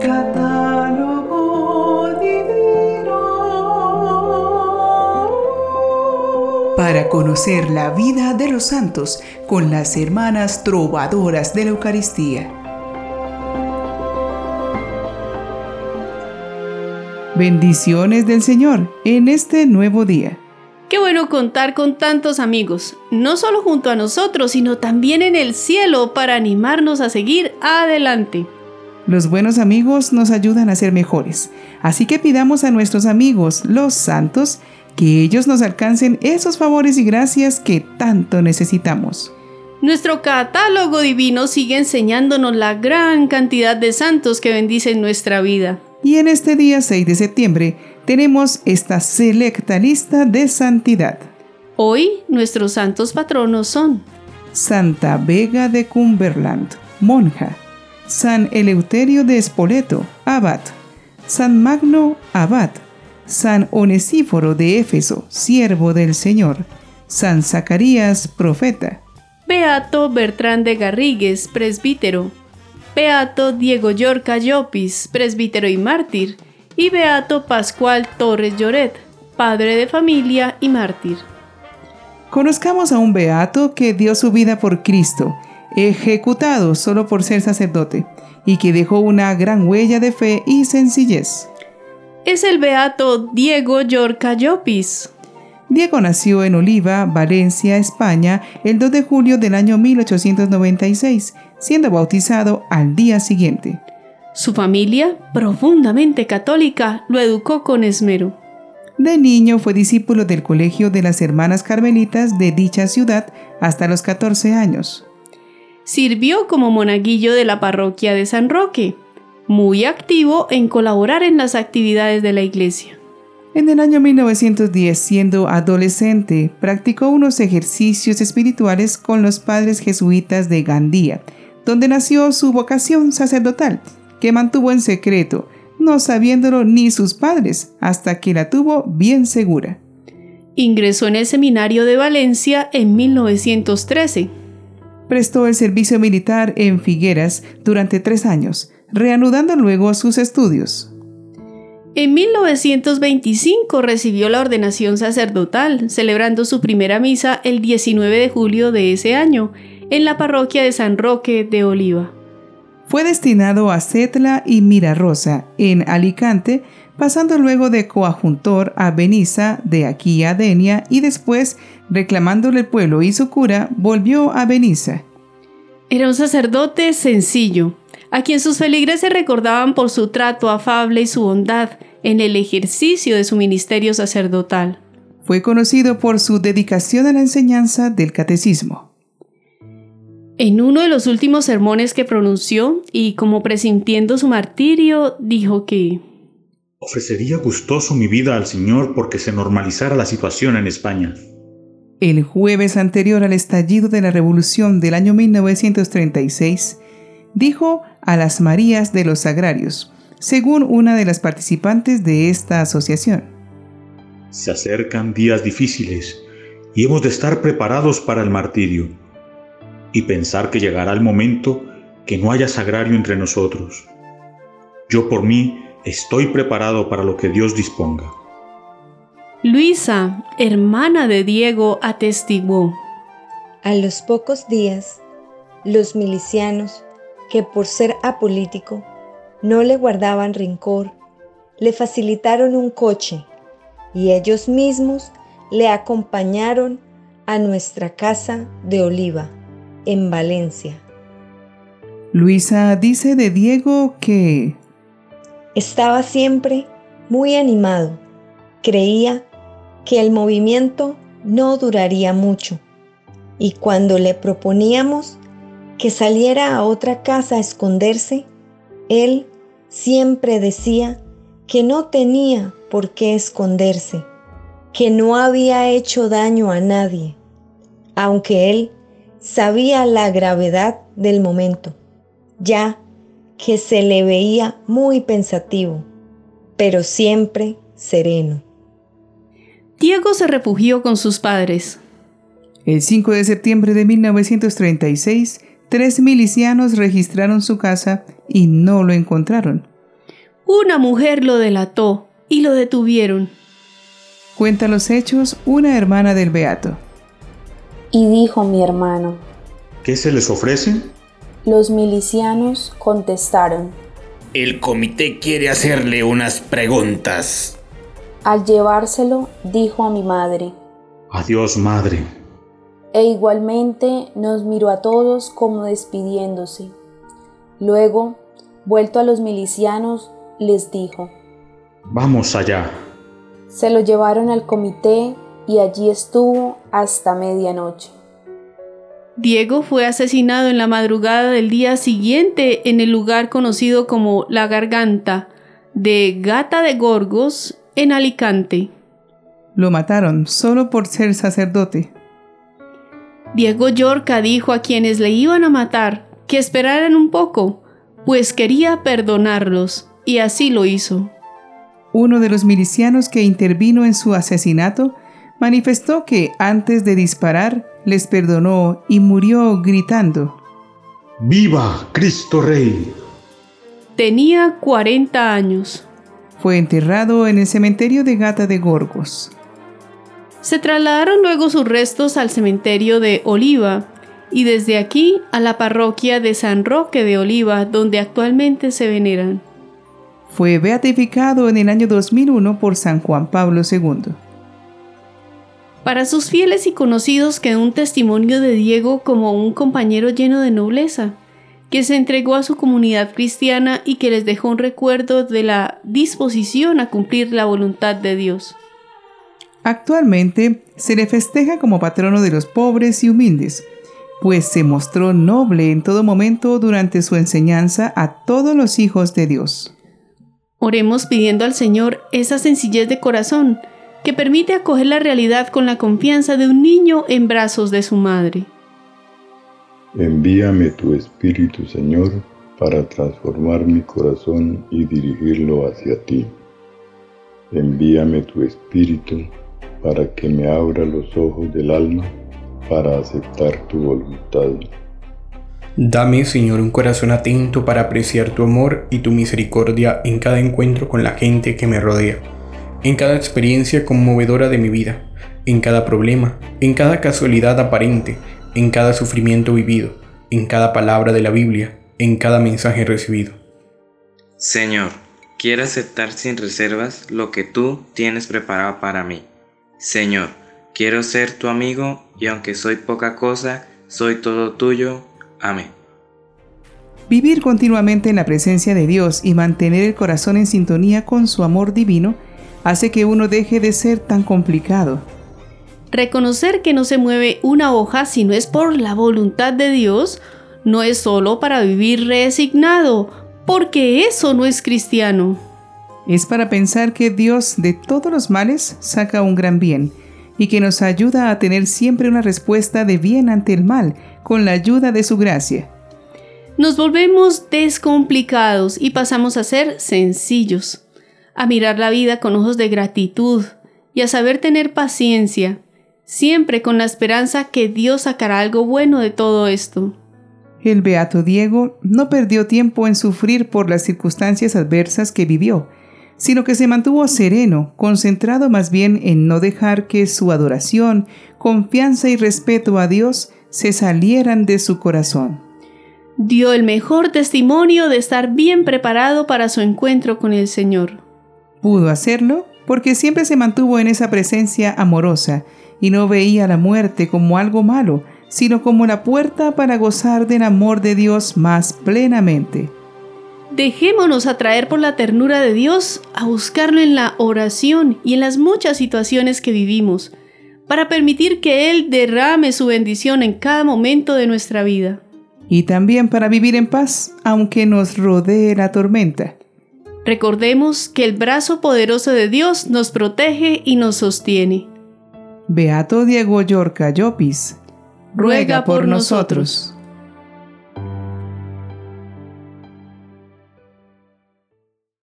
Catálogo divino. Para conocer la vida de los santos con las hermanas trovadoras de la Eucaristía. Bendiciones del Señor en este nuevo día. Qué bueno contar con tantos amigos, no solo junto a nosotros, sino también en el cielo para animarnos a seguir adelante. Los buenos amigos nos ayudan a ser mejores, así que pidamos a nuestros amigos, los santos, que ellos nos alcancen esos favores y gracias que tanto necesitamos. Nuestro catálogo divino sigue enseñándonos la gran cantidad de santos que bendicen nuestra vida. Y en este día 6 de septiembre tenemos esta selecta lista de santidad. Hoy nuestros santos patronos son Santa Vega de Cumberland, monja. San Eleuterio de Espoleto, abad. San Magno, abad. San Onesíforo de Éfeso, siervo del Señor. San Zacarías, profeta. Beato Bertrán de Garrigues, presbítero. Beato Diego Yorca Llopis, presbítero y mártir, y Beato Pascual Torres Lloret, padre de familia y mártir. Conozcamos a un beato que dio su vida por Cristo, ejecutado solo por ser sacerdote, y que dejó una gran huella de fe y sencillez. Es el beato Diego Yorca Llopis. Diego nació en Oliva, Valencia, España, el 2 de julio del año 1896, siendo bautizado al día siguiente. Su familia, profundamente católica, lo educó con esmero. De niño fue discípulo del Colegio de las Hermanas Carmelitas de dicha ciudad hasta los 14 años. Sirvió como monaguillo de la parroquia de San Roque, muy activo en colaborar en las actividades de la iglesia. En el año 1910, siendo adolescente, practicó unos ejercicios espirituales con los padres jesuitas de Gandía, donde nació su vocación sacerdotal, que mantuvo en secreto, no sabiéndolo ni sus padres, hasta que la tuvo bien segura. Ingresó en el seminario de Valencia en 1913. Prestó el servicio militar en Figueras durante tres años, reanudando luego sus estudios. En 1925 recibió la ordenación sacerdotal, celebrando su primera misa el 19 de julio de ese año, en la parroquia de San Roque de Oliva. Fue destinado a Cetla y Mirarosa, en Alicante, pasando luego de coadjuntor a Benissa, de aquí a Denia, y después, reclamándole el pueblo y su cura, volvió a Benissa. Era un sacerdote sencillo, a quien sus feligreses recordaban por su trato afable y su bondad en el ejercicio de su ministerio sacerdotal. Fue conocido por su dedicación a la enseñanza del catecismo. En uno de los últimos sermones que pronunció, y como presintiendo su martirio, dijo que Ofrecería gustoso mi vida al Señor porque se normalizara la situación en España. El jueves anterior al estallido de la Revolución del año 1936, dijo a las Marías de los Agrarios, según una de las participantes de esta asociación. Se acercan días difíciles y hemos de estar preparados para el martirio y pensar que llegará el momento que no haya sagrario entre nosotros. Yo por mí estoy preparado para lo que Dios disponga. Luisa, hermana de Diego, atestiguó. A los pocos días, los milicianos que por ser apolítico no le guardaban rencor, le facilitaron un coche y ellos mismos le acompañaron a nuestra casa de Oliva, en Valencia. Luisa dice de Diego que estaba siempre muy animado, creía que el movimiento no duraría mucho. Y cuando le proponíamos que saliera a otra casa a esconderse, él siempre decía que no tenía por qué esconderse, que no había hecho daño a nadie, aunque él sabía la gravedad del momento, ya que se le veía muy pensativo, pero siempre sereno. Diego se refugió con sus padres. El 5 de septiembre de 1936, tres milicianos registraron su casa y no lo encontraron. una mujer lo delató y lo detuvieron. Cuenta los hechos una hermana del Beato. Y dijo mi hermano, ¿Qué se les ofrece? Los milicianos contestaron. El comité quiere hacerle unas preguntas. Al llevárselo, dijo a mi madre, Adiós, madre. e igualmente nos miró a todos como despidiéndose. Luego, vuelto a los milicianos, les dijo, Vamos allá. se lo llevaron al comité y allí estuvo hasta medianoche. Diego fue asesinado en la madrugada del día siguiente en el lugar conocido como La Garganta de Gata de Gorgos en Alicante. Lo mataron solo por ser sacerdote. Diego Yorca dijo a quienes le iban a matar que esperaran un poco, pues quería perdonarlos, y así lo hizo. Uno de los milicianos que intervino en su asesinato manifestó que antes de disparar les perdonó y murió gritando. ¡Viva Cristo Rey! Tenía 40 años. Fue enterrado en el cementerio de Gata de Gorgos. Se trasladaron luego sus restos al cementerio de Oliva y desde aquí a la parroquia de San Roque de Oliva, donde actualmente se veneran. Fue beatificado en el año 2001 por San Juan Pablo II. Para sus fieles y conocidos quedó un testimonio de Diego como un compañero lleno de nobleza, que se entregó a su comunidad cristiana y que les dejó un recuerdo de la disposición a cumplir la voluntad de Dios. Actualmente se le festeja como patrono de los pobres y humildes, pues se mostró noble en todo momento durante su enseñanza a todos los hijos de Dios. Oremos pidiendo al Señor esa sencillez de corazón que permite acoger la realidad con la confianza de un niño en brazos de su madre. Envíame tu Espíritu, Señor, para transformar mi corazón y dirigirlo hacia ti. Envíame tu Espíritu para que me abra los ojos del alma para aceptar tu voluntad. Dame, Señor, un corazón atento para apreciar tu amor y tu misericordia en cada encuentro con la gente que me rodea, en cada experiencia conmovedora de mi vida, en cada problema, en cada casualidad aparente, en cada sufrimiento vivido, en cada palabra de la Biblia, en cada mensaje recibido. Señor, quiero aceptar sin reservas lo que tú tienes preparado para mí. Señor, quiero ser tu amigo y aunque soy poca cosa, soy todo tuyo. Amén. Vivir continuamente en la presencia de Dios y mantener el corazón en sintonía con su amor divino hace que uno deje de ser tan complicado. Reconocer que no se mueve una hoja si no es por la voluntad de Dios no es solo para vivir resignado, porque eso no es cristiano. Es para pensar que Dios de todos los males saca un gran bien y que nos ayuda a tener siempre una respuesta de bien ante el mal con la ayuda de su gracia. Nos volvemos descomplicados y pasamos a ser sencillos, a mirar la vida con ojos de gratitud y a saber tener paciencia, siempre con la esperanza que Dios sacará algo bueno de todo esto. El beato Diego no perdió tiempo en sufrir por las circunstancias adversas que vivió, sino que se mantuvo sereno, concentrado más bien en no dejar que su adoración, confianza y respeto a Dios se salieran de su corazón. Dio el mejor testimonio de estar bien preparado para su encuentro con el Señor. Pudo hacerlo porque siempre se mantuvo en esa presencia amorosa y no veía la muerte como algo malo, sino como la puerta para gozar del amor de Dios más plenamente. Dejémonos atraer por la ternura de Dios a buscarlo en la oración y en las muchas situaciones que vivimos, para permitir que Él derrame su bendición en cada momento de nuestra vida. Y también para vivir en paz, aunque nos rodee la tormenta. Recordemos que el brazo poderoso de Dios nos protege y nos sostiene. Beato Diego Yorca Llopis, ruega por nosotros.